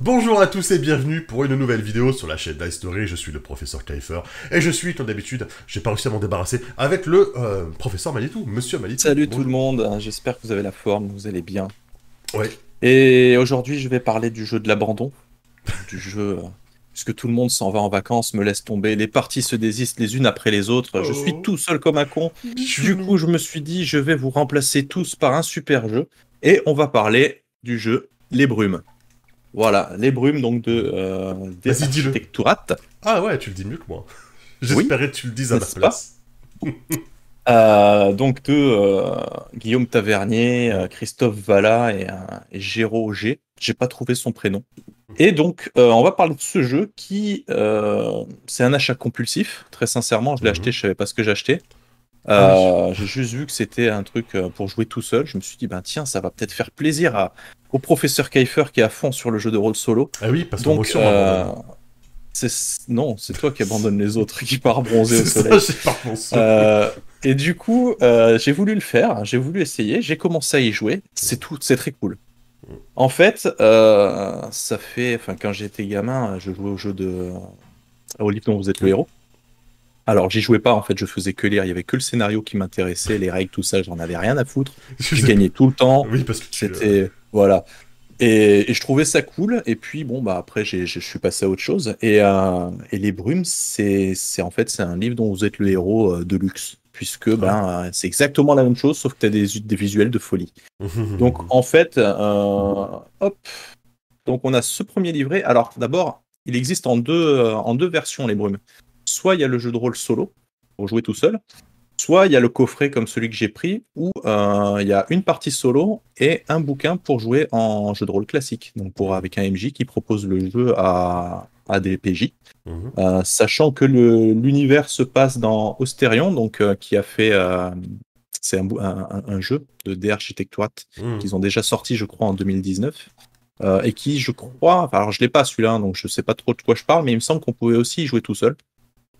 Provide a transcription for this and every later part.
Bonjour à tous et bienvenue pour une nouvelle vidéo sur la chaîne d'History. Je suis le professeur Kaifer et je suis, comme d'habitude, j'ai pas réussi à m'en débarrasser avec le euh, professeur Manitou, monsieur Manitou. Salut tout le monde, j'espère que vous avez la forme, vous allez bien. Ouais. Et aujourd'hui, je vais parler du jeu de l'abandon. du jeu. euh, Puisque tout le monde s'en va en vacances, me laisse tomber, les parties se désistent les unes après les autres. Je Oh. suis tout seul comme un con. Du coup, je me suis dit, je vais vous remplacer tous par un super jeu. Et on va parler du jeu Les Brumes. Voilà, Les Brumes, donc de euh, des. Ah ouais, tu le dis mieux que moi. J'espérais que tu le dises à ma place. Euh, donc de euh, Guillaume Tavernier, euh, Christophe Valla et, et Géraud Auger. J'ai pas trouvé son prénom. Et donc, on va parler de ce jeu qui, c'est un achat compulsif. Très sincèrement, je l'ai Mhm. acheté, je savais pas ce que j'achetais. Ah Euh, J'ai juste vu que c'était un truc euh, pour jouer tout seul. Je me suis dit, ben tiens, ça va peut-être faire plaisir à, au professeur Kaifer qui est à fond sur le jeu de rôle solo. Ah oui, parce que Donc, euh, c'est- non, c'est toi qui abandonne les autres, qui part bronzer au soleil. ça. Euh, et du coup, j'ai voulu le faire, j'ai voulu essayer, j'ai commencé à y jouer. C'est tout, c'est très cool. En fait, ça fait, enfin, quand j'étais gamin, je jouais au jeu de, au livre dont vous êtes le héros. Alors, j'y jouais pas, en fait, je faisais que lire. Il y avait que le scénario qui m'intéressait, les règles, tout ça, j'en avais rien à foutre. Je gagnais tout le temps. Oui, parce que euh, C'était voilà. Et, et je trouvais ça cool. Et puis bon bah après j'ai- je suis passé à autre chose. Et, euh, et les brumes c'est en fait c'est un livre dont vous êtes le héros euh, de luxe puisque ben euh, c'est exactement la même chose sauf que tu as des, des visuels de folie. Donc en fait hop donc on a ce premier livret. Alors d'abord il existe en deux en deux versions les brumes. Soit il y a le jeu de rôle solo pour jouer tout seul. Soit il y a le coffret comme celui que j'ai pris, où euh, il y a une partie solo et un bouquin pour jouer en jeu de rôle classique, donc pour avec un MJ qui propose le jeu à, à des PJ, Mhm. Euh, sachant que l'univers se passe dans Austerion, donc euh, qui a fait c'est un, jeu de D Architecturat Mhm. qu'ils ont déjà sorti, je crois, en 2019. euh, et qui, je crois, alors je l'ai pas celui-là, hein, donc je sais pas trop de quoi je parle, mais il me semble qu'on pouvait aussi y jouer tout seul.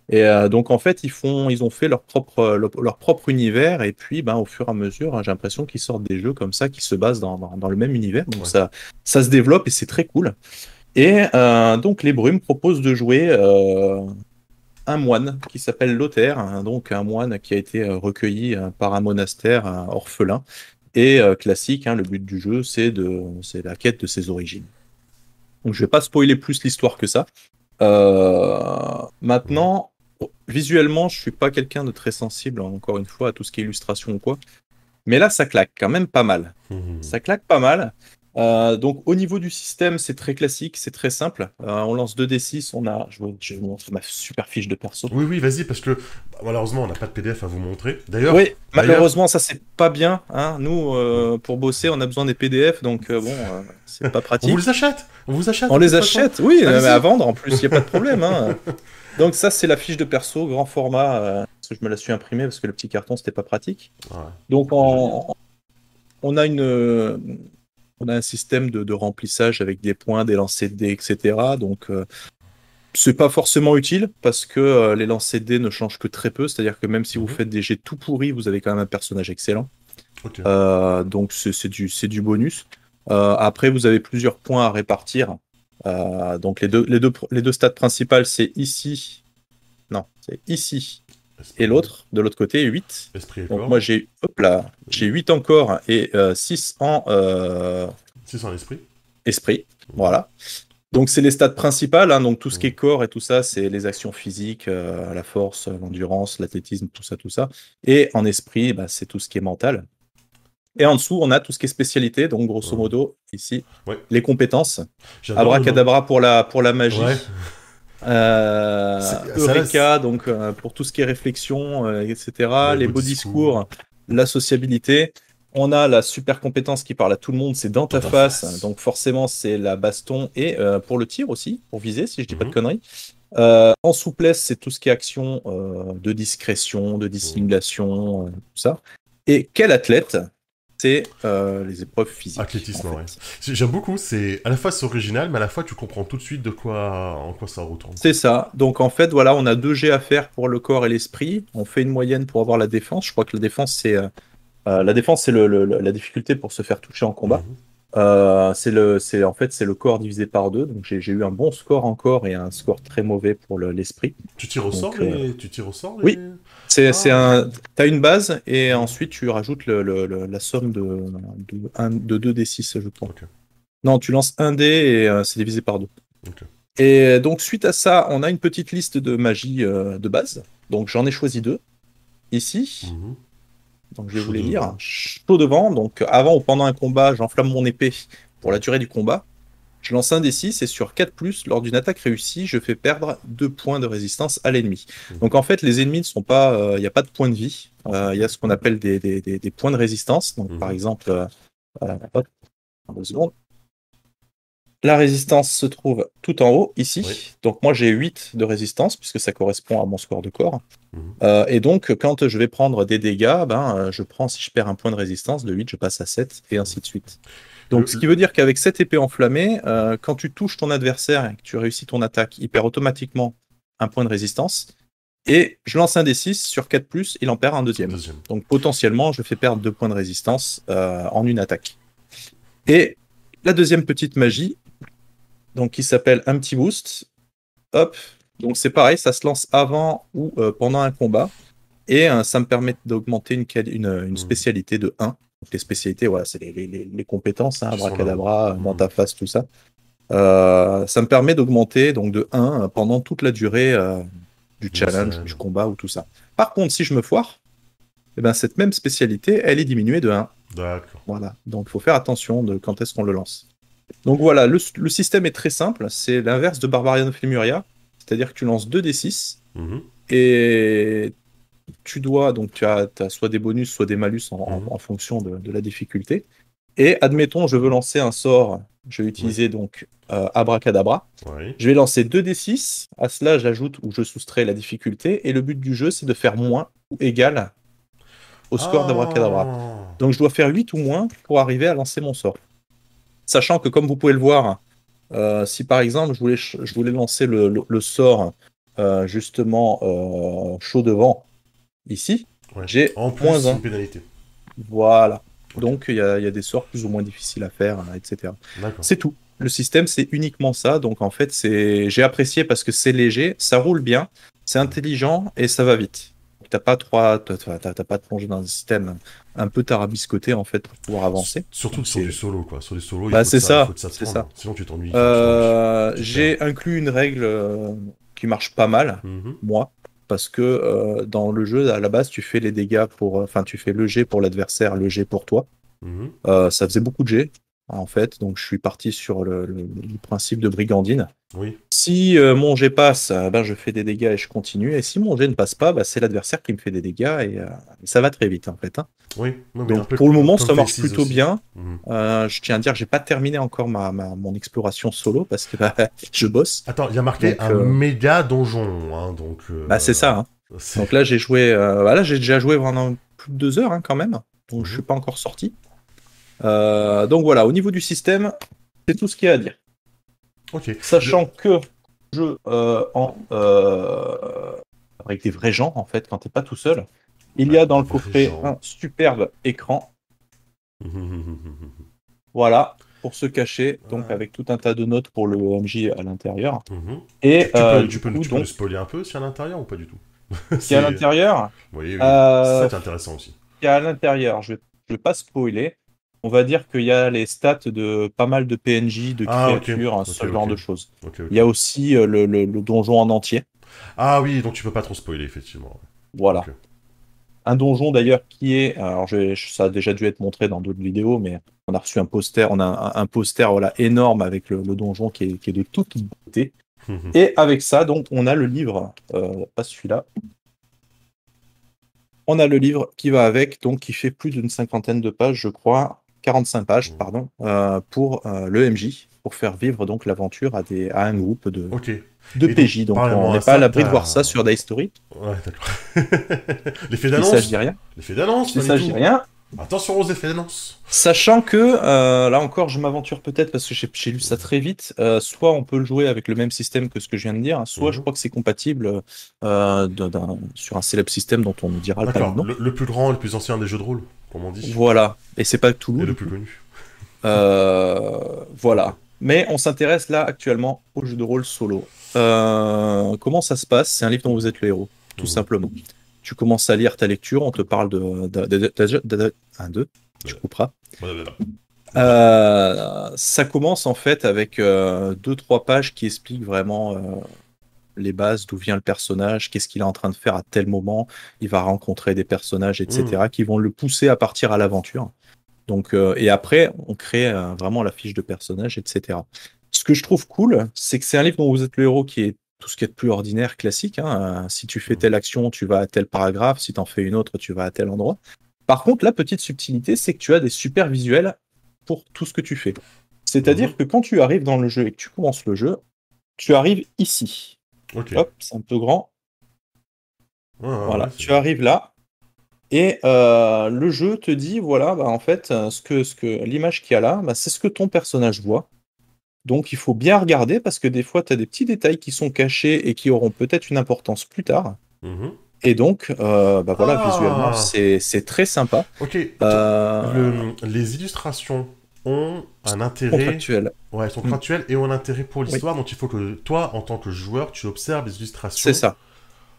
Et euh, donc en fait, ils font, ils ont fait leur propre, leur, leur propre univers, et puis, ben, au fur et à mesure, hein, j'ai l'impression qu'ils sortent des jeux comme ça qui se basent dans, dans, dans le même univers. Donc Ouais. ça, ça se développe et c'est très cool. Et euh, donc les Brumes proposent de jouer euh, un moine qui s'appelle Lothaire, hein, donc un moine qui a été euh, recueilli euh, par un monastère un orphelin. Et euh, classique, hein, le but du jeu, c'est de, c'est la quête de ses origines. Donc je vais pas spoiler plus l'histoire que ça. Euh, maintenant, visuellement, je suis pas quelqu'un de très sensible, hein, encore une fois, à tout ce qui est illustration ou quoi. Mais là, ça claque quand même pas mal. Mhm. Ça claque pas mal. Euh, donc au niveau du système, c'est très classique, c'est très simple. Euh, on lance 2d6, on a, je, vous- je vous montre ma super fiche de perso. Oui, oui, vas-y, parce que bah, malheureusement, on n'a pas de PDF à vous montrer. D'ailleurs, Oui, malheureusement, ça c'est pas bien. Hein. Nous, euh, pour bosser, on a besoin des PDF, donc bon, c'est pas on pratique. vous les achète On vous achète On les achète, oui, mais à vendre en plus, il n'y a pas de problème. hein. Donc ça, c'est la fiche de perso, grand format, euh, parce que je me la suis imprimée parce que le petit carton, c'était pas pratique. Ouais. Donc en- on a une, euh, on a un système de, de remplissage avec des points, des lancers de dés, etc. Donc euh, c'est pas forcément utile parce que euh, les lancers de dés ne changent que très peu. C'est-à-dire que même si vous Mhm. faites des jets tout pourris, vous avez quand même un personnage excellent. Donc c'est du, bonus. Après, vous avez plusieurs points à répartir. Euh, donc les deux, les, deux, les deux stats principales, c'est ici. Non, c'est ici Esprit- et l'autre, de l'autre côté, 8. Esprit et Donc corps. moi j'ai hop là, j'ai 8 en corps et 6 en euh, 6 en esprit. esprit. Voilà. Donc c'est les stats principales, hein, donc tout ce qui est corps et tout ça, c'est les actions physiques, euh, la force, l'endurance, l'athlétisme, tout ça, tout ça. Et en esprit, bah, c'est tout ce qui est mental. Et en dessous, on a tout ce qui est spécialité, donc grosso Ouais. modo, ici, Ouais. les compétences. Abracadabra pour la, pour la magie. Ouais. Euh, Eureka, donc euh, pour tout ce qui est réflexion, euh, etc. Les beau beaux discours. discours, la sociabilité. On a la super compétence qui parle à tout le monde, c'est dans ta Dans face. face. Donc forcément, c'est la baston et pour le tir aussi, pour viser, si je dis pas de Mhm. conneries. En souplesse, c'est tout ce qui est action de discrétion, de dissimulation, euh, tout ça. Et quel athlète C'est euh, les épreuves physiques. Athlétisme, en fait. ouais. J'aime beaucoup, c'est à la fois c'est original, mais à la fois tu comprends tout de suite de quoi en quoi ça retourne. C'est ça. Donc en fait, voilà, on a deux jets à faire pour le corps et l'esprit. On fait une moyenne pour avoir la défense. Je crois que la défense, c'est euh, euh, la défense, c'est le, le- la difficulté pour se faire toucher en combat. Mhm. Euh, c'est le, c'est en fait c'est le corps divisé par deux. Donc j'ai eu un bon score encore et un score très mauvais pour le- l'esprit. Tu tires au Donc, sort euh. Tu tires au sort les... Oui. C'est c'est un, t'as une base et ensuite tu rajoutes le, le- le- la somme de de, un- de 2 d6 je. Ok. Non, tu lances un dé et euh, c'est divisé par deux. Et donc suite à ça, on a une petite liste de magie euh, de base. Donc j'en ai choisi deux ici. Mhm. Donc je vais Chaud vous les lire. Chaud devant. Donc avant ou pendant un combat, j'enflamme mon épée pour la durée du combat. Je lance un D6 et sur 4+, lors d'une attaque réussie, je fais perdre 2 points de résistance à l'ennemi. Mhm. Donc en fait, les ennemis ne sont pas... euh, Il n'y a pas de points de vie. Euh, Il y a ce qu'on appelle des, des- des- des points de résistance. Donc Mhm. par exemple... euh, hop, deux secondes. La résistance se trouve tout en haut, ici. Oui. Donc moi j'ai 8 de résistance, puisque ça correspond à mon score de corps. Euh, et donc, quand je vais prendre des dégâts, ben, je prends, si je perds un point de résistance, de 8, je passe à 7, et ainsi de suite. Donc, Le- ce qui veut dire qu'avec cette épée enflammée, euh, quand tu touches ton adversaire et que tu réussis ton attaque, il perd automatiquement un point de résistance. Et je lance un D6 sur 4, il en perd un deuxième. Deuxième. Donc, potentiellement, je fais perdre 2 points de résistance euh, en une attaque. Et la deuxième petite magie, donc qui s'appelle un petit boost. Hop, donc c'est pareil, ça se lance avant ou euh, pendant un combat. Et ça me permet d'augmenter une, une, une Mhm. spécialité de 1. Donc les spécialités, voilà, c'est les, les- les- compétences, hein, abracadabra, là. dans Mhm. ta face, tout ça. Euh, ça me permet d'augmenter donc de 1 euh, pendant toute la durée euh, du challenge, du combat ou tout ça. Par contre, si je me foire, eh ben, cette même spécialité, elle est diminuée de 1. D'accord. Voilà, donc il faut faire attention de quand est-ce qu'on le lance. Donc voilà, le, le système est très simple, c'est l'inverse de Barbarian of Lemuria, c'est-à-dire que tu lances 2 d6 Mhm. et tu dois, donc tu as, as soit des bonus, soit des malus en, en- Mhm. en fonction de, de la difficulté. Et admettons, je veux lancer un sort, je vais utiliser donc euh, Abracadabra. Oui. Je vais lancer 2 d6, à cela j'ajoute ou je soustrais la difficulté, et le but du jeu c'est de faire moins ou égal au score d'Abracadabra. Ah. Donc je dois faire 8 ou moins pour arriver à lancer mon sort. Sachant que comme vous pouvez le voir, euh, si par exemple je voulais, ch- je voulais lancer le, le- le sort euh, justement chaud devant ici, Ouais. j'ai En plus, moins un. une pénalité. voilà. Donc il y, a il y a des sorts plus ou moins difficiles à faire, hein, etc. C'est tout. Le système c'est uniquement ça. Donc en fait c'est, j'ai apprécié parce que c'est léger, ça roule bien, c'est intelligent et ça va vite. T'as pas trois, t'as- pas de plonger dans un système un peu tarabiscoté en fait pour pouvoir avancer. Surtout sur C'est- du solo, quoi. Sur du solo, Bah, c'est que ça, que te c'est ça. Sinon, tu t'ennuies. Euh, j'ai inclus une règle euh, qui marche pas mal, Mhm. moi, parce que euh, dans le jeu, à la base, tu fais les dégâts pour. Enfin, tu fais le jet pour l'adversaire, le jet pour toi. Mhm. Euh, ça faisait beaucoup de jets, en fait, donc je suis parti sur le, le- le principe de brigandine. Oui. Si euh, mon jet passe, euh, ben, je fais des dégâts et je continue, et si mon jet ne passe pas, ben, c'est l'adversaire qui me fait des dégâts, et, euh, ça va très vite, en fait. hein. Oui. Non, mais Donc pour le moment, ça marche plutôt aussi. bien. Euh, je tiens à dire que j'ai pas terminé encore ma, ma- mon exploration solo, parce que bah, je bosse. Attends, il y a marqué Donc, un méga donjon, hein, donc. Bah c'est ça. hein. Donc là j'ai joué, bah, là j'ai déjà joué pendant plus de deux heures hein, quand même. Donc je suis pas encore sorti. Euh, donc voilà, au niveau du système, c'est tout ce qu'il y a à dire. Sachant que jeu euh, en euh, avec des vrais gens en fait, quand t'es pas tout seul, il y a dans le coffret gens. un superbe écran. Voilà. Pour se cacher, donc avec tout un tas de notes pour le MJ à l'intérieur. Mhm. Et Tu peux, euh, tu du peux, coup, tu peux donc, spoiler un peu si à l'intérieur ou pas du tout? Qui est à l'intérieur, Oui, oui. Euh, Ça, c'est intéressant aussi. qu'il y a à l'intérieur, je vais, je vais pas spoiler. On va dire qu'il y a les stats de pas mal de PNJ, de Ah, créatures, Ok, ce genre de choses. Il y a aussi euh, le, le- le donjon en entier. Ah oui, donc tu peux pas trop spoiler, effectivement. Voilà. Un donjon d'ailleurs qui est, alors je- ça a déjà dû être montré dans d'autres vidéos, mais on a reçu un poster, on a un, un poster voilà énorme avec le, le donjon qui est, qui est de toute beauté. Mhm. Et avec ça, donc, on a le livre, euh, pas celui-là. On a le livre qui va avec, donc qui fait plus d'une cinquantaine de pages, je crois, 45 pages, Mhm. pardon, euh, pour euh, le MJ, pour faire vivre donc l'aventure à, des, à un groupe de, Et PJ. Donc, on n'est pas à l'abri de voir ça sur Die Story. Ouais, d'accord. L'effet d'annonce ça, je dis rien. L'effet d'annonce dis tout. rien. Attention aux effets d'annonce Sachant que, euh, là encore, je m'aventure peut-être parce que j'ai lu ça très vite. euh, soit on peut le jouer avec le même système que ce que je viens de dire, soit Mhm. je crois que c'est compatible euh, sur un célèbre système dont on ne dira pas le nom. le, le plus grand, le plus ancien des jeux de rôle, comme on dit. Voilà. Et c'est pas Et Toulouse. le plus connu. Voilà. Mais on s'intéresse là actuellement au jeu de rôle solo. Comment ça se passe? C'est un livre dont vous êtes le héros, tout Mhm. simplement. Tu commences à lire ta lecture, on te parle de. de, de- de- de- de- un, deux, tu couperas. Euh, ça commence en fait avec euh, deux trois pages qui expliquent vraiment euh, les bases, d'où vient le personnage, qu'est-ce qu'il est en train de faire à tel moment. Il va rencontrer des personnages, etc., qui vont le pousser à partir à l'aventure. Donc et après, on crée vraiment la fiche de personnage, etc. Ce que je trouve cool, c'est que c'est un livre dont vous êtes le héros qui est tout ce qui est de plus ordinaire, classique. hein. Euh, si tu fais telle action, tu vas à tel paragraphe. Si tu en fais une autre, tu vas à tel endroit. Par contre, la petite subtilité, c'est que tu as des super visuels pour tout ce que tu fais. C'est-à-dire que quand tu arrives dans le jeu et que tu commences le jeu, tu arrives ici. Hop, c'est un peu grand. Ouais, Voilà, ouais, tu arrives là. Et euh, le jeu te dit, voilà, bah, en fait, euh, ce que, ce que l'image qu'il y a là, bah, c'est ce que ton personnage voit. Donc il faut bien regarder parce que des fois, tu as des petits détails qui sont cachés et qui auront peut-être une importance plus tard. Mhm. Et donc, euh, bah, voilà, Ah. visuellement, c'est c'est très sympa. Ok. Euh, Le- les illustrations ont un intérêt. contractuel. Ouais, elles sont Mm. et ont un intérêt pour l'histoire, donc il faut que toi, en tant que joueur, tu observes les illustrations. C'est ça.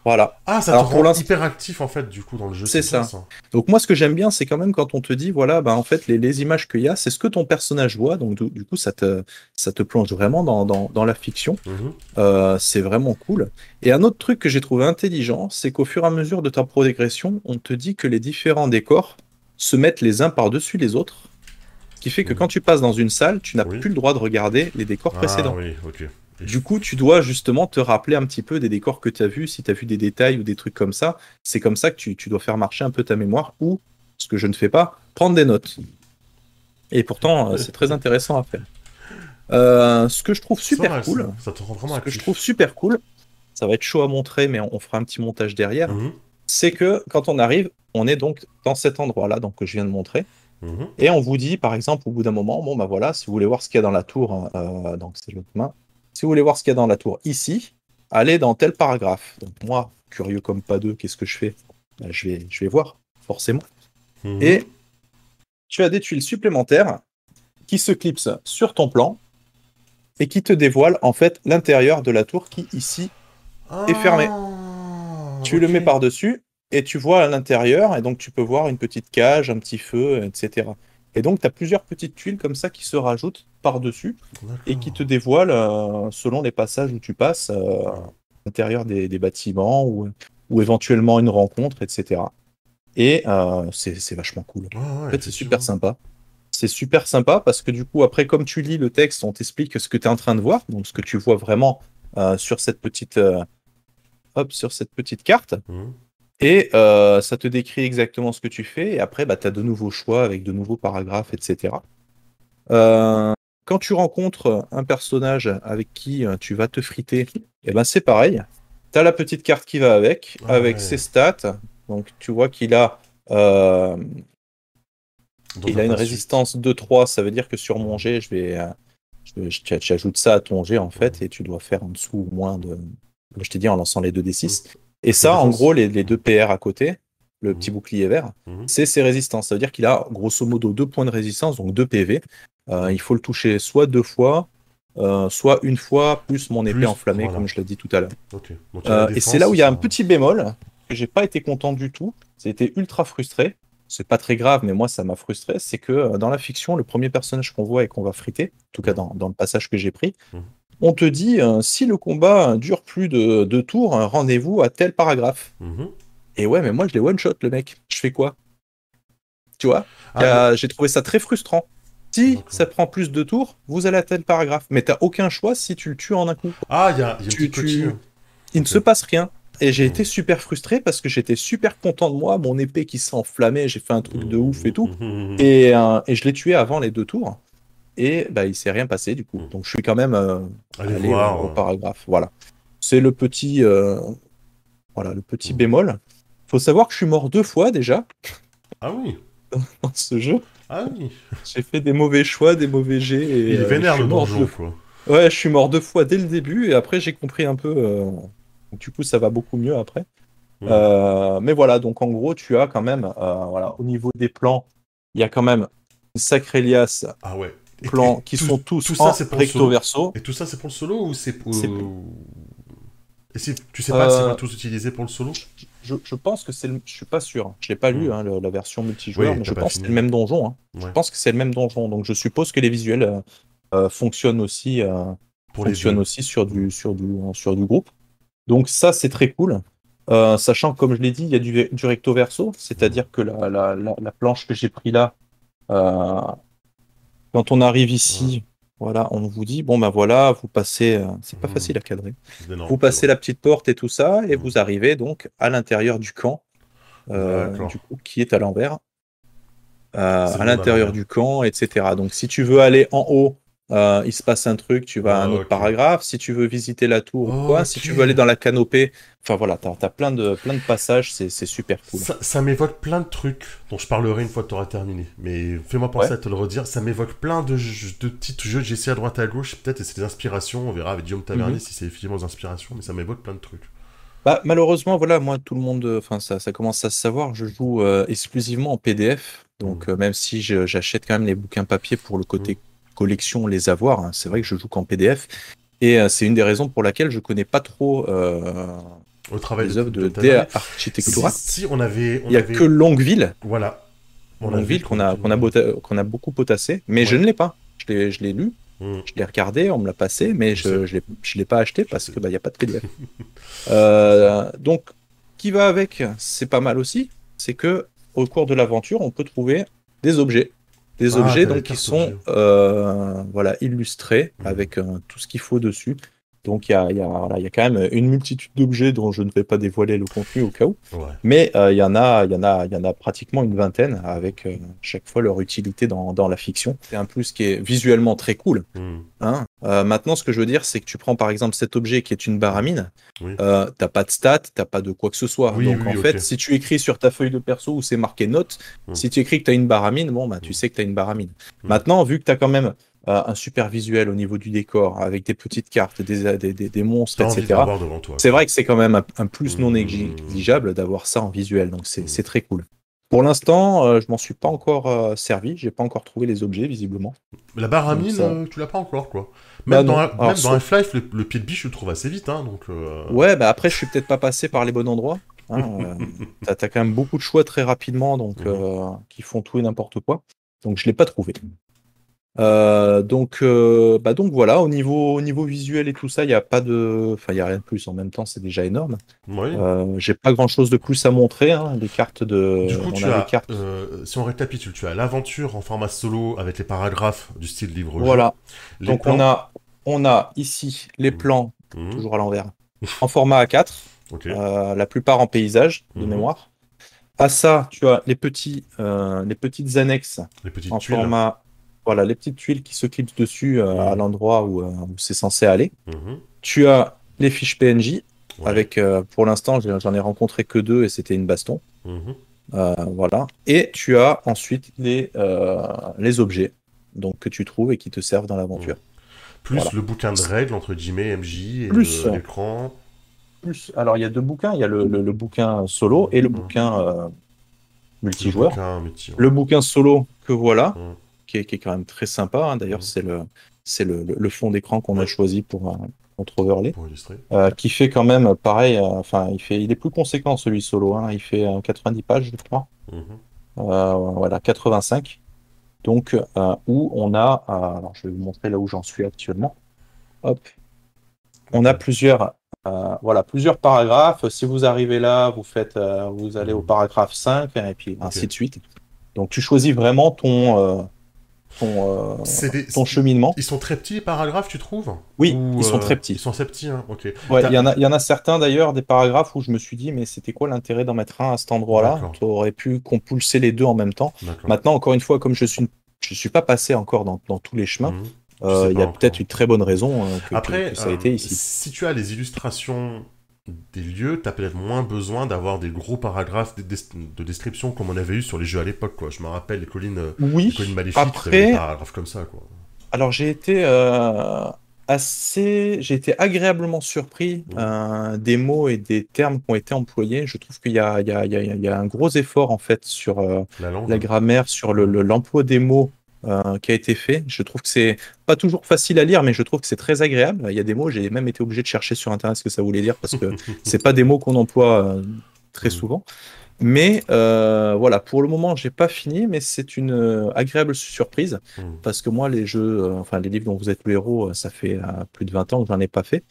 Voilà. Ah, ça Alors, te rend hyper actif en fait, du coup, dans le jeu. C'est ça. Donc moi, ce que j'aime bien, c'est quand même quand on te dit, voilà, bah, en fait, les, les images qu'il y a, c'est ce que ton personnage voit. Donc du, du coup, ça te, ça te plonge vraiment dans, dans, dans la fiction. Mhm. Euh, c'est vraiment cool. Et un autre truc que j'ai trouvé intelligent, c'est qu'au fur et à mesure de ta progression, on te dit que les différents décors se mettent les uns par-dessus les autres. Ce qui fait que Mhm. quand tu passes dans une salle, tu n'as Oui. plus le droit de regarder les décors précédents. Ah oui, ok. Du coup, tu dois justement te rappeler un petit peu des décors que tu as vus, si tu as vu des détails ou des trucs comme ça. C'est comme ça que tu, tu dois faire marcher un peu ta mémoire ou, ce que je ne fais pas, prendre des notes. Et pourtant, euh, c'est très intéressant à faire. Euh, ce que je trouve super cool, Ça, ça te rend vraiment ce que je trouve super cool, ça va être chaud à montrer, mais on, on fera un petit montage derrière, Mhm. c'est que quand on arrive, on est donc dans cet endroit-là, donc que je viens de montrer. Mhm. Et on vous dit, par exemple, au bout d'un moment, bon, bah voilà, si vous voulez voir ce qu'il y a dans la tour, euh, donc c'est l'autre main, si vous voulez voir ce qu'il y a dans la tour ici, allez dans tel paragraphe. Donc moi, curieux comme pas deux, qu'est-ce que je fais? Bah, je, vais, je vais voir, forcément. Mhm. Et tu as des tuiles supplémentaires qui se clipsent sur ton plan et qui te dévoilent en fait l'intérieur de la tour qui ici est. Ah, tu le mets par-dessus et tu vois à l'intérieur, et donc tu peux voir une petite cage, un petit feu, etc. Et donc tu as plusieurs petites tuiles comme ça qui se rajoutent par-dessus et qui te dévoilent, euh, selon les passages où tu passes, euh, à l'intérieur des, des bâtiments ou, ou éventuellement une rencontre, etc. Et euh, c'est vachement cool. Ouais, En fait, c'est super sympa. C'est super sympa parce que du coup, après, comme tu lis le texte, on t'explique ce que tu es en train de voir, donc ce que tu vois vraiment sur cette petite, hop, sur cette petite carte. Mhm. Et euh, ça te décrit exactement ce que tu fais. Et après, bah, tu as de nouveaux choix avec de nouveaux paragraphes, etc. Euh, quand tu rencontres un personnage avec qui euh, tu vas te friter, et ben c'est pareil. Tu as la petite carte qui va avec, Ah avec ouais. ses stats. Donc tu vois qu'il a, euh, il a une résistance 2-3. Ça veut dire que sur mon G, je vais, ajoutes ça à ton G en fait, et tu dois faire en dessous au moins de. Comme je t'ai dit, en lançant les 2d6. Et ça, en gros, les, les deux PR à côté, le Mhm. petit bouclier vert, Mhm. c'est ses résistances. Ça veut dire qu'il a grosso modo deux points de résistance, donc deux PV. Euh, il faut le toucher soit deux fois, euh, soit une fois, plus mon épée Plus, enflammée, voilà. comme je l'ai dit tout à l'heure. Euh, et c'est là où il y a un petit bémol, que j'ai pas été content du tout. J'ai été ultra frustré. C'est pas très grave, mais moi, ça m'a frustré. C'est que dans la fiction, le premier personnage qu'on voit et qu'on va friter, en tout cas dans, dans le passage que j'ai pris, Mhm. On te dit euh, si le combat dure plus de deux tours, rendez-vous à tel paragraphe. Mhm. Et ouais, mais moi, je l'ai one-shot, le mec. Je fais quoi? Tu vois? Ah, J'ai trouvé ça très frustrant. Si ça prend plus de tours, vous allez à tel paragraphe. Mais t'as aucun choix si tu le tues en un coup. Ah, il y a, y a Tu- tu-. Il ne se passe rien. Et j'ai Mhm. été super frustré parce que j'étais super content de moi, mon épée qui s'est enflammée, j'ai fait un truc de ouf et tout. Mhm. Et, euh, et je l'ai tué avant les deux tours. Et bah, il s'est rien passé du coup. Mhm. Donc je suis quand même euh, Allez, allé voir. au, au euh, paragraphe. Voilà. C'est le petit, euh, voilà, le petit Mhm. bémol. Faut savoir que je suis mort deux fois déjà Ah oui. dans ce jeu. Ah oui. J'ai fait des mauvais choix, des mauvais jets. Et, Il euh, vénère le donjon, deux quoi. Ouais, je suis mort deux fois dès le début et après j'ai compris un peu. euh, Du coup, ça va beaucoup mieux après. Euh, mais voilà, donc en gros, tu as quand même, euh, voilà, au niveau des plans, il y a quand même sacrée liasse Ah ouais. Plans qui tout- sont tous tout ça, en pour recto solo. verso. Et tout ça, c'est pour le solo ou c'est pour. Et si tu sais pas si Euh, on va tous utiliser pour le solo? Je, je pense que c'est le... Je suis pas sûr. Je l'ai pas lu, Mm. hein, le- la version multijoueur, Oui, mais je pense que c'est le même donjon. hein. Je pense que c'est le même donjon. Donc je suppose que les visuels euh, euh, fonctionnent aussi, euh, Pour fonctionnent aussi sur du, sur, du, sur du groupe. Donc ça, c'est très cool. Sachant que, comme je l'ai dit, il y a du, du recto verso, c'est-à-dire que la, la, la, la planche que j'ai pris là, quand on arrive ici, voilà, on vous dit, bon ben voilà, vous passez, euh, c'est pas Mhm. facile à cadrer, vous passez la petite porte et tout ça, et Mhm. vous arrivez donc à l'intérieur du camp, euh, D'accord. du coup, qui est à l'envers, euh, à l'intérieur du camp, etc. Donc si tu veux aller en haut, euh, il se passe un truc, tu vas à un Ah, autre paragraphe. Si tu veux visiter la tour ou quoi, si tu veux aller dans la canopée, enfin voilà, t'as as plein de, plein de passages, c'est super cool. Ça, ça m'évoque plein de trucs dont je parlerai une fois que tu auras terminé. Mais fais-moi penser Ouais. à te le redire. Ça m'évoque plein de, petits jeux que j'ai essayé à droite et à gauche. Peut-être et c'est des inspirations. On verra avec Guillaume Tavernier Mhm. si c'est effectivement des inspirations. Mais ça m'évoque plein de trucs. Bah, malheureusement, voilà, moi, tout le monde, euh, enfin, ça, ça commence à se savoir, je joue euh, exclusivement en PDF. Donc, euh, même si j'achète quand même les bouquins papier pour le côté collection, les avoir, hein, c'est vrai que je joue qu'en PDF. Et euh, c'est une des raisons pour laquelle je connais pas trop euh, Au travail les œuvres de, Tavernier. De Architectura. Si, si, on avait. On Il y a avait- que Longueville, Voilà. On Longueville qu'on a, qu'on a, beaucoup potassé, mais je ne l'ai pas. Je l'ai, lu, Mhm. je l'ai regardé, on me l'a passé, mais Je ne l'ai, je l'ai pas acheté parce sais. que bah, il n'y a pas de PDF. Euh, donc, qui va avec, c'est pas mal aussi. C'est que au cours de l'aventure, on peut trouver des objets. Des Ah, objets donc, qui sont euh, voilà, illustrés Mhm. avec euh, tout ce qu'il faut dessus. Donc il y a, il y, a, voilà, il y a quand même une multitude d'objets dont je ne vais pas dévoiler le contenu au cas où. Ouais. Mais euh, il y en a, il y en a, il y en a pratiquement une vingtaine avec euh, chaque fois leur utilité dans, dans la fiction. C'est un plus qui est visuellement très cool. Mhm. Hein. Euh, maintenant, ce que je veux dire, c'est que tu prends par exemple cet objet qui est une baramine. Oui. Euh, t'as pas de stats, t'as pas de quoi que ce soit. Oui, Donc oui, en fait, si tu écris sur ta feuille de perso où c'est marqué note, Mm. si tu écris que tu as une baramine, bon bah tu Mm. sais que tu as une baramine. Mm. Maintenant, vu que tu as quand même euh, un super visuel au niveau du décor, avec des petites cartes, des, des, des, des monstres, T'as etc. C'est vrai que c'est quand même un, un plus non négligeable d'avoir ça en visuel, donc c'est très cool. Pour l'instant, euh, je m'en suis pas encore euh, servi, j'ai pas encore trouvé les objets visiblement. La baramine, ça- euh, tu l'as pas encore, quoi. Bah Même dans, Alors, même dans sauf- Half-Life, le, le pied de biche, je le trouve assez vite, hein, donc... euh, Ouais, bah après, je suis peut-être pas passé par les bons endroits. Hein, euh, t'as t'as quand même beaucoup de choix très rapidement, donc Mhm. euh, qui font tout et n'importe quoi. Donc je l'ai pas trouvé. Euh, donc, euh, bah donc voilà, au niveau, au niveau visuel et tout ça, il n'y a pas de, enfin il a rien de plus. En même temps, c'est déjà énorme. Oui. Euh, J'ai pas grand-chose de plus à montrer. Hein, les cartes de, Du coup, on tu a as, les cartes. si on récapitule, tu as l'aventure en format solo avec les paragraphes du style livre-jeu. Voilà. Les Donc plans. on a, on a ici les Mhm. plans, Mhm. toujours à l'envers, en format A4. Ok. Euh, la plupart en paysage de Mhm. mémoire. À ça, tu as les petits, euh, les petites annexes les petites en tuiles. format, voilà, les petites tuiles qui se clipsent dessus euh, à l'endroit où, où c'est censé aller. Tu as les fiches PNJ Ouais. avec, pour l'instant, j'en ai rencontré que deux et c'était une baston. Voilà. Et tu as ensuite les, les objets donc que tu trouves et qui te servent dans l'aventure. Plus Voilà. le bouquin de règles entre guillemets MJ et Plus. le- l'écran. Plus, alors il y a deux bouquins, il y a le, le- le bouquin solo et le Mhm. bouquin euh, Le multijoueur. bouquin multi, ouais. Le bouquin solo que voilà, Mhm. qui, est, qui est quand même très sympa. hein. D'ailleurs, Mhm. c'est le, c'est le, le- le fond d'écran qu'on a choisi pour euh, notre overlay, Pour illustrer. euh, qui fait quand même pareil. euh, Enfin, il fait, il est plus conséquent celui solo. hein. Il fait euh, 90 pages, je crois. Mhm. Euh, voilà, 85. Donc, euh, où on a, euh, alors je vais vous montrer là où j'en suis actuellement. Hop, on a plusieurs, euh, voilà, plusieurs paragraphes. Si vous arrivez là, vous faites, vous allez au paragraphe 5 et puis ainsi de suite. Donc, tu choisis vraiment ton, ton, euh, des- ton cheminement. Ils sont très petits les paragraphes, tu trouves Oui, Ou, ils sont euh, très petits. Ils sont assez petits, hein. Ok. Ouais, il y en a, y en a certains d'ailleurs, des paragraphes où je me suis dit, mais c'était quoi l'intérêt d'en mettre un à cet endroit-là? Tu aurais pu compulser les deux en même temps. Maintenant, encore une fois, comme je suis, je suis pas passé encore dans, dans tous les chemins, Mhm. euh, il y a peut-être une très bonne raison que, Après, que ça a été ici. si tu as les illustrations des lieux, t'as peut-être moins besoin d'avoir des gros paragraphes de, des- de description comme on avait eu sur les jeux à l'époque, quoi. Je me rappelle les collines, euh, les Oui, collines maléfiques, après- t'avais des paragraphes comme ça, quoi. alors j'ai été euh, assez, j'ai été agréablement surpris euh, des mots et des termes qui ont été employés. Je trouve qu'il y a, il y a- il y a- il y a un gros effort en fait sur euh, La langue. la grammaire, sur le- le- l'emploi des mots euh, qui a été fait. Je trouve que c'est pas toujours facile à lire, mais je trouve que c'est très agréable. Il y a des mots, j'ai même été obligé de chercher sur internet ce que ça voulait dire parce que c'est pas des mots qu'on emploie euh, très Mm. souvent. Mais euh, voilà, pour le moment, j'ai pas fini, mais c'est une euh, agréable surprise Mm. parce que moi, les jeux, euh, enfin les livres dont vous êtes le héros, ça fait plus de 20 ans que j'en ai pas fait.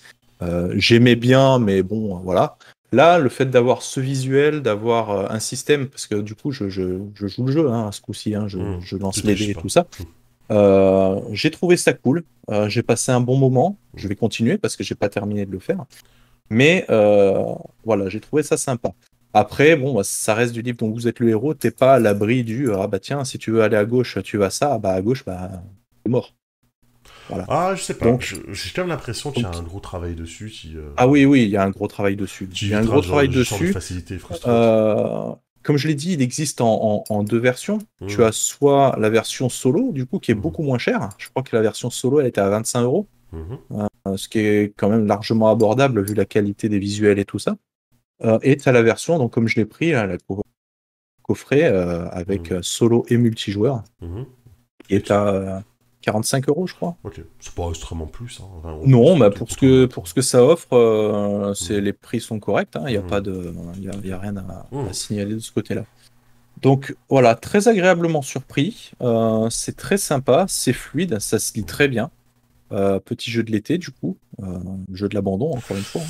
J'aimais bien, mais bon, voilà. Là, le fait d'avoir ce visuel, d'avoir euh, un système, parce que du coup, je, je- je joue le jeu hein, ce coup-ci, hein, je, Mm. je lance les dés et tout ça. Mm. Euh, j'ai trouvé ça cool. Euh, j'ai passé un bon moment. Je vais continuer parce que j'ai pas terminé de le faire. Mais euh, voilà, j'ai trouvé ça sympa. Après, bon, bah, ça reste du livre dont vous êtes le héros. T'es pas à l'abri du ah bah tiens, si tu veux aller à gauche, tu vas ça. Ah bah à gauche, bah t'es mort. Ah, je sais pas. Donc- J'ai quand même l'impression qu'il y a un gros travail dessus. Euh, Ah oui, oui, il y a un gros travail dessus. tu Il y a un gros travail de dessus. Euh, comme je l'ai dit, il existe en, en- en deux versions. Mm. Tu as soit la version solo, du coup, qui est Mhm. beaucoup moins chère. Je crois que la version solo, elle était à 25 euros. Mhm. euh, ce qui est quand même largement abordable vu la qualité des visuels et tout ça. Et tu as la version, donc comme je l'ai pris, là, la co- coffret avec solo et multijoueur, est à euh, 45 euros, je crois. Ok. C'est pas extrêmement plus. Hein. Non, bah, c'est pour, ce que, pour ce que ça offre, euh, c'est, Mhm. les prix sont corrects. Il n'y a, Mhm. pas de, y a, y a rien à, à signaler de ce côté-là. Donc voilà, très agréablement surpris. Euh, c'est très sympa, c'est fluide, ça se lit très bien. Euh, petit jeu de l'été, du coup. Jeu de l'abandon, encore une fois.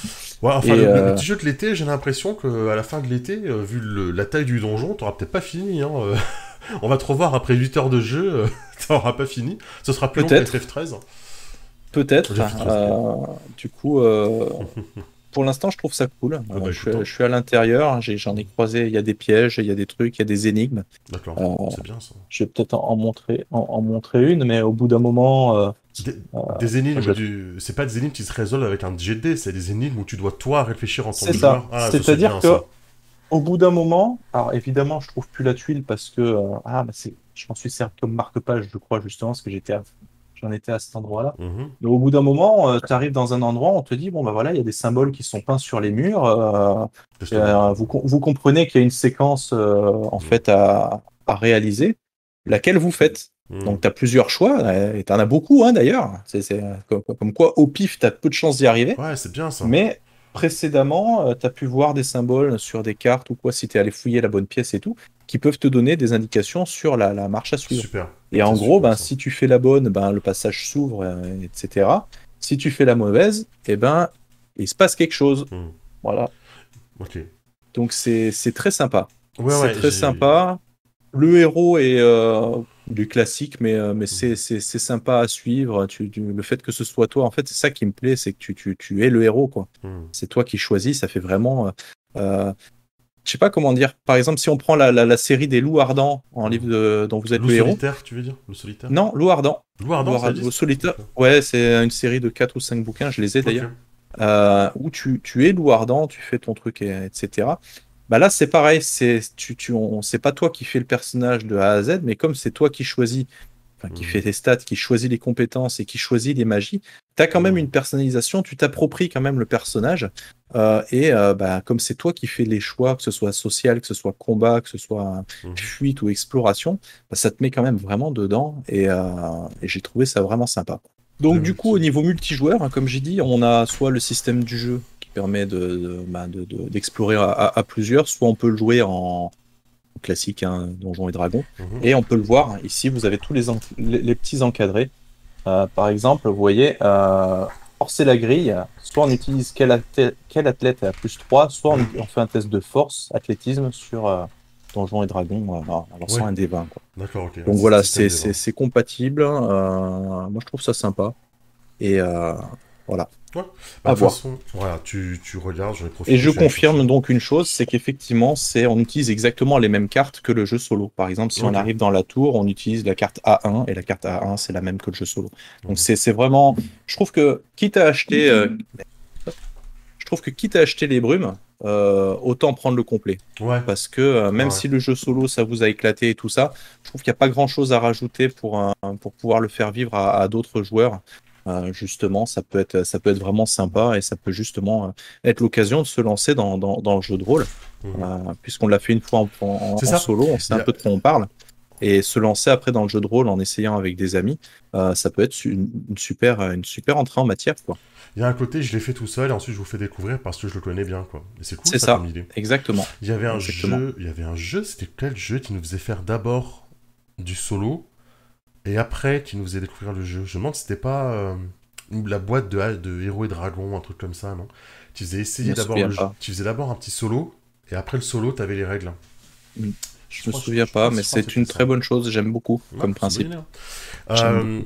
Ouais, enfin, Et, le, le petit jeu de l'été, j'ai l'impression qu'à la fin de l'été, vu le- la taille du donjon, t'auras peut-être pas fini. Hein. On va te revoir après 8 heures de jeu, euh, t'auras pas fini. Ce sera plus long que Peut-être. FF13. Peut-être. Euh, du coup, euh, pour l'instant, je trouve ça cool. Ah bah, je, hein. je suis à l'intérieur, j'en ai croisé, il y a des pièges, il y a des trucs, il y a des énigmes. D'accord, Euh, c'est bien ça. Je vais peut-être en, en montrer, en, en montrer une, mais au bout d'un moment, Des, des énigmes, je- du... c'est pas des énigmes qui se résolvent avec un dés, c'est des énigmes où tu dois toi réfléchir en tant que joueur. Ah, ça, C'est-à-dire que- ça. Au bout d'un moment, alors évidemment, je trouve plus la tuile parce que euh, ah, bah, c'est, je m'en suis servi comme marque-page, je crois justement, parce que j'étais, à- j'en étais à cet endroit-là. Mhm. Mais au bout d'un moment, tu arrives dans un endroit, on te dit bon bah voilà, il y a des symboles qui sont peints sur les murs. euh. Euh, vous, vous comprenez qu'il y a une séquence euh, en Mm. fait à, à réaliser, laquelle vous faites. Mhm. Donc tu as plusieurs choix, euh, et tu en as beaucoup hein, d'ailleurs. C'est c'est, euh, comme, comme quoi au pif, tu as peu de chances d'y arriver. Ouais, c'est bien ça. Mais précédemment, tu as pu voir des symboles sur des cartes ou quoi, si tu es allé fouiller la bonne pièce et tout, qui peuvent te donner des indications sur la, la marche à suivre. Super. Et en gros, ben, si tu fais la bonne, ben, le passage s'ouvre, euh, etc. Si tu fais la mauvaise, eh ben, il se passe quelque chose. Mhm. Voilà. Ok. Donc c'est très sympa. Ouais, c'est ouais, très sympa. Le héros est euh, du classique, mais, euh, mais Mhm. c'est sympa à suivre. Tu, tu- le fait que ce soit toi, en fait, c'est ça qui me plaît, c'est que tu, tu, tu es le héros, quoi. Mhm. C'est toi qui choisis, ça fait vraiment. euh, euh, je sais pas comment dire. Par exemple, si on prend la, la, la série des loups ardents en livre de- dont vous êtes Loup le héros. solitaire, tu veux dire? Le solitaire? Non, loup ardent. Loup ardent, Loup Ardent, solitaire. Ouais, c'est une série de 4 ou 5 bouquins, je les ai d'ailleurs. Euh, où tu, tu es loup ardent, tu fais ton truc, et- etc. Bah là, c'est pareil, c'est tu, tu, on, c'est pas toi qui fais le personnage de A à Z, mais comme c'est toi qui choisis, enfin, qui Mhm. fait tes stats, qui choisit les compétences et qui choisit les magies, tu as quand même Mhm. une personnalisation, tu t'appropries quand même le personnage. euh, et euh, bah, comme c'est toi qui fais les choix, que ce soit social, que ce soit combat, que ce soit Mhm. fuite ou exploration, bah, ça te met quand même vraiment dedans. Et, euh, et j'ai trouvé ça vraiment sympa. Donc du coup, au niveau multijoueur, hein, comme j'ai dit, on a soit le système du jeu permet de, de- bah, de- d'explorer à, plusieurs, soit on peut le jouer en classique, hein, Donjons et Dragons, Mhm. et on peut le voir. Ici, vous avez tous les, les, les petits encadrés. Euh, par exemple, vous voyez, euh, forcer la grille, soit on utilise quel, athé- quel athlète est à plus 3, soit on, on fait un test de force, athlétisme sur euh, Donjons et Dragons en lançant Ouais. un des 20. Quoi. D'accord, ok. Donc voilà, c'est compatible. euh, moi, je trouve ça sympa. Et, euh, Bah, à de toute voir. façon, voilà, tu, tu regardes, profité. Et je confirme donc une chose, c'est qu'effectivement, c'est on utilise exactement les mêmes cartes que le jeu solo. Par exemple, si on arrive dans la tour, on utilise la carte A1 et la carte A1, c'est la même que le jeu solo. Mhm. Donc c'est c'est vraiment, je trouve que quitte à acheter, euh, je trouve que quitte à acheter les brumes, euh, autant prendre le complet. Ouais, Parce que euh, même Ouais. si le jeu solo ça vous a éclaté et tout ça, je trouve qu'il n'y a pas grand chose à rajouter pour, un- pour pouvoir le faire vivre à, à d'autres joueurs. Euh, justement, ça peut, être, ça peut être vraiment sympa et ça peut justement euh, être l'occasion de se lancer dans, dans, dans le jeu de rôle. Mhm. Euh, Puisqu'on l'a fait une fois en, solo, on sait un peu de quoi on parle. et se lancer après dans le jeu de rôle en essayant avec des amis, euh, ça peut être une, super, une super entrée en matière. Quoi. Il y a un côté, je l'ai fait tout seul et ensuite je vous fais découvrir parce que je le connais bien. quoi. c'est cool ça, ça. Exactement. Il y avait un jeu, il y avait un jeu, c'était quel jeu qui nous faisait faire d'abord du solo et après qui nous faisait découvrir le jeu. Je me demande si c'était pas euh, la boîte de, de Héros et Dragons, un truc comme ça, non? Tu faisais essayer d'abord Tu faisais d'abord un petit solo et après le solo, tu avais les règles. Mm. Je, me souviens pas, mais c'est une très bonne chose, j'aime beaucoup comme principe. Euh,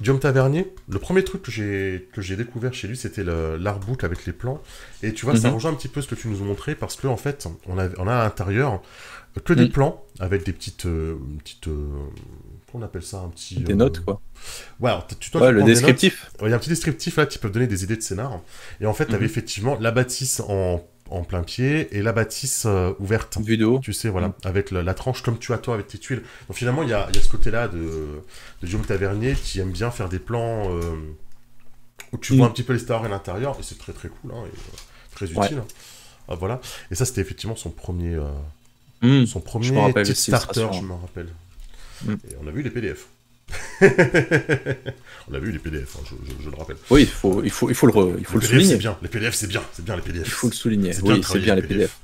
Guillaume Tavernier, le premier truc que j'ai découvert chez lui, c'était l'artbook avec les plans. Et tu vois, ça mhm. rejoint un petit peu ce que tu nous as montré parce que en fait, on a, on a à l'intérieur que des mm. plans avec des petites, euh, petites euh, on appelle ça un petit. Des notes, quoi. Ouais, tu, toi, le descriptif. Il y a un petit descriptif là qui peut donner des idées de scénar. Et en fait, tu avais mhm. effectivement la bâtisse en en plein pied et la bâtisse euh, ouverte. Vidéo. Tu sais, voilà, mm. avec la, tranche comme tu as toi avec tes tuiles. Donc finalement, il y a, y a, ce côté-là de, de Guillaume Tavernier qui aime bien faire des plans euh, où tu vois mm. un petit peu les stars à l'intérieur et c'est très très cool, hein, et, euh, très utile. Hein. Ah, voilà. Et ça, c'était effectivement son premier, mm. son premier starter, je me rappelle. Et on a vu les PDF. On a vu les PDF, hein, je, le rappelle. Oui, il faut, il faut, il faut le, il faut le souligner. Bien. Les PDF, c'est bien, c'est bien les PDF. Il faut le souligner. Oui, c'est bien les PDF.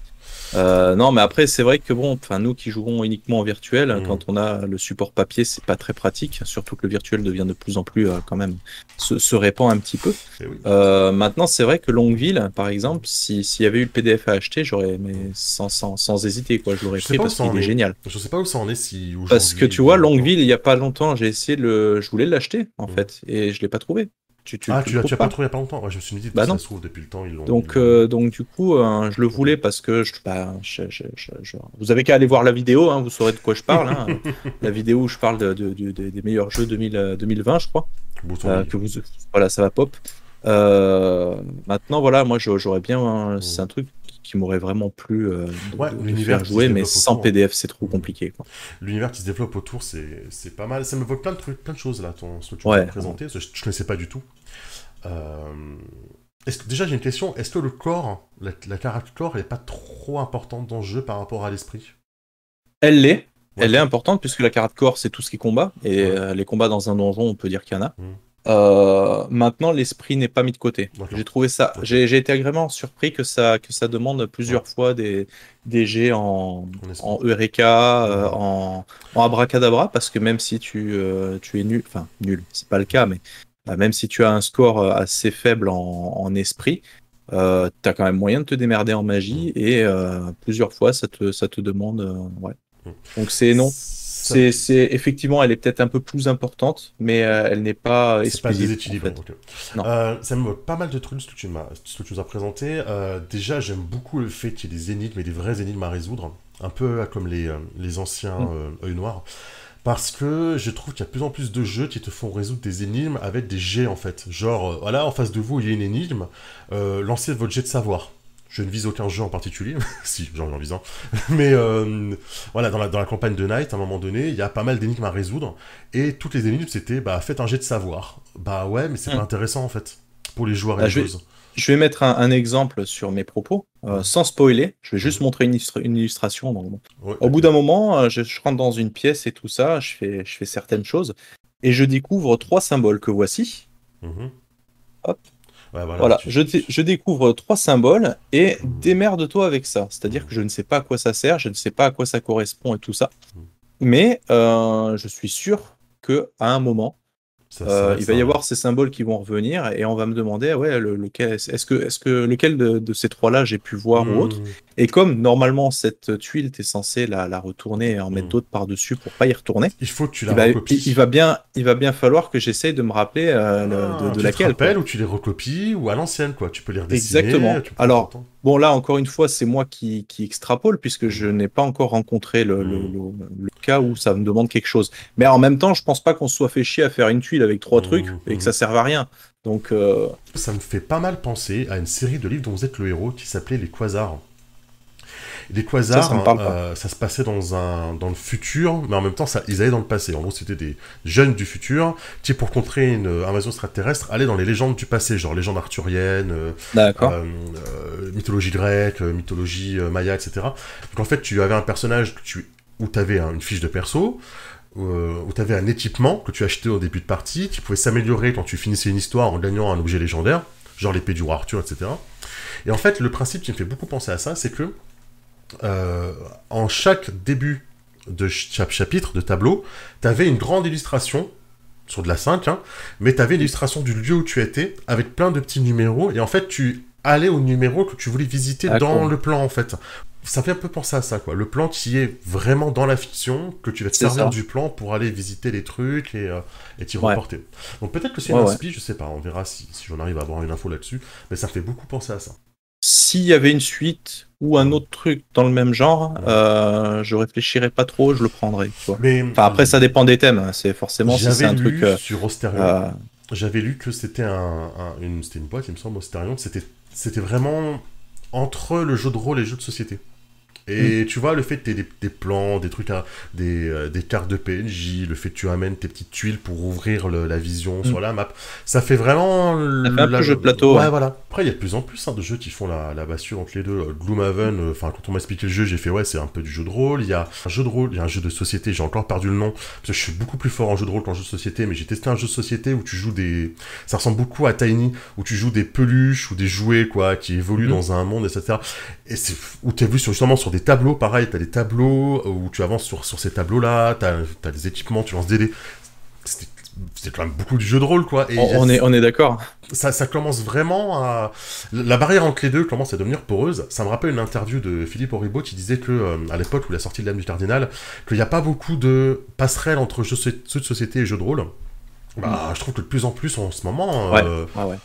Euh, non, mais après, c'est vrai que bon, enfin, nous qui jouons uniquement en virtuel, mm. quand on a le support papier, c'est pas très pratique. Surtout que le virtuel devient de plus en plus, euh, quand même, se, répand un petit peu. Eh euh, maintenant, c'est vrai que Longueville, par exemple, s'il y avait eu le PDF à acheter, j'aurais, mais sans, sans, sans, hésiter, quoi, je l'aurais pris parce qu'il est, génial. Je sais pas où ça en est si. Parce que tu vois, Longueville, il y a pas longtemps, j'ai essayé de le, je voulais l'acheter en mm. fait, et je l'ai pas trouvé ah, tu, l'as pas trouvé il y a pas longtemps ouais, Je me suis dit, bah ça se trouve, depuis le temps, ils l'ont. Donc, euh, donc, du coup, euh, je le voulais parce que je, bah, vous avez qu'à aller voir la vidéo, hein, vous saurez de quoi je parle. Hein. la vidéo où je parle de, des meilleurs jeux 2000, 2020, euh, je crois. que vous, voilà, ça va pop. maintenant, voilà, moi, j'aurais bien. C'est un truc qui m'aurait vraiment plu euh, de, faire jouer, mais sans PDF, c'est trop compliqué. L'univers qui se développe autour, c'est pas mal. Ça me voit plein de trucs, plein de choses là, ton, ce que tu ouais. présenté, je ne connaissais pas du tout. Euh... Est que, déjà, j'ai une question. Est-ce que le corps, la, la corps, elle n'est pas trop importante dans le jeu par rapport à l'esprit? Elle l'est. Elle est importante puisque la corps, c'est tout ce qui combat. Et euh, les combats dans un donjon, on peut dire qu'il y en a. Mmh. Euh, maintenant, l'esprit n'est pas mis de côté. J'ai trouvé ça. J'ai été agréablement surpris que ça, que ça demande plusieurs fois des, des jets en, en Eureka, euh, en, en, Abracadabra, parce que même si tu, euh, tu es nul, enfin nul, c'est pas le cas, mais même si tu as un score assez faible en, en esprit, tu as quand même moyen de te démerder en magie et plusieurs fois ça te, ça te demande. ouais. Donc c'est non. C'est, effectivement, elle est peut-être un peu plus importante, mais euh, elle n'est pas exclusive. pas euh, ça me pas mal de trucs ce que tu, m'as, ce que tu nous as présenté. Euh, déjà, j'aime beaucoup le fait qu'il y ait des énigmes et des vraies énigmes à résoudre, un peu comme les, les anciens mm. œils noirs. Parce que je trouve qu'il y a de plus en plus de jeux qui te font résoudre des énigmes avec des jets en fait. Genre, voilà, en face de vous, il y a une énigme, lancez votre jet de savoir. Je ne vise aucun jeu en particulier, si, j'en en visant. Mais euh, voilà, dans la, dans la campagne de Night, à un moment donné, il y a pas mal d'énigmes à résoudre. Et toutes les énigmes, c'était bah, faites un jet de savoir. Bah ouais, mais c'est pas hmm. intéressant en fait, pour les joueurs et bah, les je joueuses. Vais, je vais mettre un, exemple sur mes propos, euh, sans spoiler. Je vais juste montrer une, illustration. Au bout d'un moment, euh, je, rentre dans une pièce et tout ça, je fais, je fais certaines choses. Et je découvre trois symboles que voici. Mhm. Hop voilà, je, découvre trois symboles et démerde-toi avec ça. C'est-à-dire que je ne sais pas à quoi ça sert, je ne sais pas à quoi ça correspond et tout ça. Hmm. Mais euh, je suis sûr que à un moment, euh, il va y avoir ces symboles qui vont revenir et on va me demander ouais lequel est-ce que est-ce que lequel de, ces trois là j'ai pu voir ou hmm. autre et comme normalement cette tuile tu es censé la, la, retourner et en mettre hmm. d'autres par dessus pour pas y retourner il faut que tu la il va, il, va bien il va bien falloir que j'essaye de me rappeler euh, ah, de, de, tu laquelle te rappelles ou tu les recopies ou à l'ancienne quoi. Tu peux les redessiner exactement. alors Bon, là, encore une fois, c'est moi qui, qui, extrapole, puisque je n'ai pas encore rencontré le, le, le, cas où ça me demande quelque chose. Mais en même temps, je pense pas qu'on se soit fait chier à faire une tuile avec trois trucs et que ça hmm. serve à rien. Donc. Euh... Ça me fait pas mal penser à une série de livres dont vous êtes le héros qui s'appelait Les Quasars. Les quasars, euh, ça, se passait dans, un, dans le futur, mais en même temps, ça, ils allaient dans le passé. En gros, c'était des jeunes du futur qui, pour contrer une invasion extraterrestre, allaient dans les légendes du passé, genre légendes arthuriennes, euh, euh, mythologie grecque, mythologie maya, etc. Donc en fait, tu avais un personnage que tu où tu avais une fiche de perso, euh, où tu avais un équipement que tu achetais au début de partie, qui pouvait s'améliorer quand tu finissais une histoire en gagnant un objet légendaire, genre l'épée du roi Arthur, etc. Et en fait, le principe qui me fait beaucoup penser à ça, c'est que euh, en chaque début de chapitre, de tableau, tu avais une grande illustration sur de la 5, hein, mais tu avais l'illustration du lieu où tu étais, avec plein de petits numéros, et en fait, tu allais au numéro que tu voulais visiter dans le plan, en fait. Ça fait un peu penser à ça, quoi. Le plan qui est vraiment dans la fiction, que tu vas te servir du plan pour aller visiter les trucs et euh, t'y reporter. Donc peut-être que c'est un inspi, je sais pas, on verra si, si j'en arrive à avoir une info là-dessus, mais ça fait beaucoup penser à ça. S'il y avait une suite ou un autre truc dans le même genre, euh, je réfléchirais pas trop, je le prendrais. Mais, après, ça dépend des thèmes. Hein. C'est forcément si c'est un truc. Euh, sur Osterion, euh, j'avais lu que c'était un, une, une boîte, il me semble, Osterion. C'était, c'était vraiment entre le jeu de rôle et le jeu de société. Et mm. tu vois, le fait que tu aies des, plans, des trucs, à, des, euh, des, cartes de PNJ, le fait que tu amènes tes petites tuiles pour ouvrir la vision mm. sur la map, ça fait vraiment. Ça fait un peu jeu de plateau. Ouais, voilà. Après, il y a de plus en plus hein, de jeux qui font la, la bascule entre les deux. Euh, Gloomhaven, euh, enfin, quand on m'a expliqué le jeu, j'ai fait ouais, c'est un peu du jeu de rôle. Il y a un jeu de rôle, il y a un jeu de société, j'ai encore perdu le nom, parce que je suis beaucoup plus fort en jeu de rôle qu'en jeu de société, mais j'ai testé un jeu de société où tu joues des. Ça ressemble beaucoup à Tiny, où tu joues des peluches ou des jouets, quoi, qui évoluent mm. dans un monde, etc. Et c'est où tu as vu sur, justement sur des tableaux, pareil, des tableaux où tu avances sur, sur ces tableaux-là, tu as, des équipements, tu lances des dés. C'est quand même beaucoup du jeu de rôle, quoi. Et on, est, on est d'accord. Ça, ça commence vraiment à... La barrière entre les deux commence à devenir poreuse. Ça me rappelle une interview de Philippe Oribo qui disait que, euh, à l'époque où il a sorti l'âme du cardinal, qu'il n'y a pas beaucoup de passerelles entre jeux, de société et jeux de rôle. Bah, je trouve que de plus en plus en ce moment... Euh, ouais, ouais.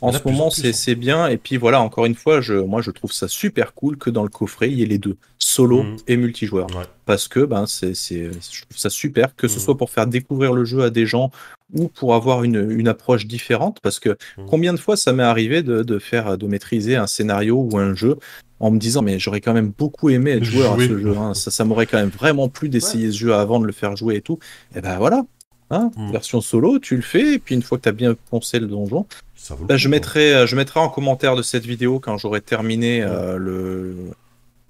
En ce moment, c'est bien. Et puis voilà, encore une fois, je, moi, je trouve ça super cool que dans le coffret, il y ait les deux, solo mhm. et multijoueur. Parce que ben, c'est, je trouve ça super, que ce mhm. soit pour faire découvrir le jeu à des gens ou pour avoir une, une approche différente. Parce que mhm. combien de fois ça m'est arrivé de, de, faire, de maîtriser un scénario ou un jeu en me disant, mais j'aurais quand même beaucoup aimé être joueur à ce jeu. Hein. Ça, ça m'aurait quand même vraiment plu d'essayer ce jeu avant de le faire jouer et tout. Et ben voilà, Hein, version solo, tu le fais, et puis une fois que tu as bien poncé le donjon, bah, je, mettrai, euh, je mettrai en commentaire de cette vidéo quand j'aurai terminé euh, le,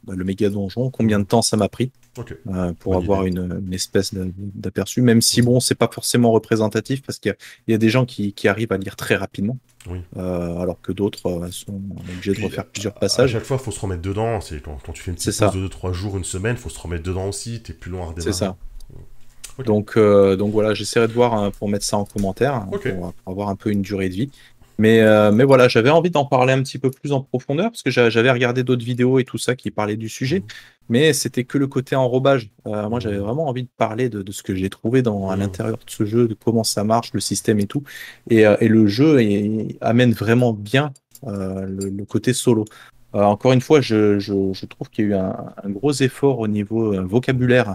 bah, le méga donjon, combien de temps ça m'a pris euh, pour avoir une, espèce d'aperçu, même si bon, c'est pas forcément représentatif parce qu'il y, a des gens qui, arrivent à lire très rapidement, alors que d'autres sont obligés de refaire plusieurs passages. À chaque fois, il faut se remettre dedans. C'est quand, tu fais une petite pause de 2-3 jours, une semaine, il faut se remettre dedans aussi. Tu es plus loin à redémarrer. C'est ça. Donc, euh, donc voilà, j'essaierai de voir hein, pour mettre ça en commentaire, hein, pour, avoir un peu une durée de vie. Mais, euh, mais voilà, j'avais envie d'en parler un petit peu plus en profondeur, parce que j'avais regardé d'autres vidéos et tout ça qui parlaient du sujet, mhm. mais c'était que le côté enrobage. Euh, moi, j'avais vraiment envie de parler de, ce que j'ai trouvé dans, à mhm. l'intérieur de ce jeu, de comment ça marche, le système et tout. Et, et le jeu amène vraiment bien le, côté solo. encore une fois, je, je, trouve qu'il y a eu un, un, gros effort au niveau vocabulaire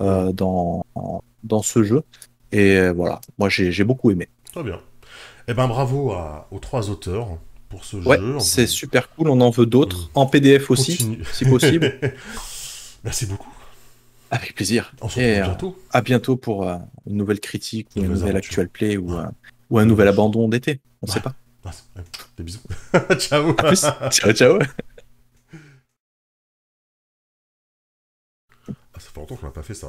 euh, dans, dans ce jeu. Et euh, voilà, moi j'ai beaucoup aimé. Très bien. Eh ben bravo aux trois auteurs pour ce ouais, jeu. C'est super cool, on en veut d'autres, en PDF aussi, si possible. Merci beaucoup. Avec plaisir. On se retrouve euh, bientôt. à bientôt pour une nouvelle critique, ou une nouvelle actual play, ou, ou un nouvel abandon d'été. On ne sait pas. Des bisous. Ciao, ciao. Ça fait longtemps qu'on n'a pas fait ça.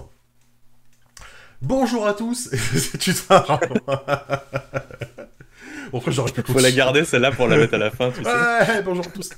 Bonjour à tous Tu Bon, j'aurais pu Faut la garder celle-là pour la mettre à la fin, tu sais. Ouais, bonjour à tous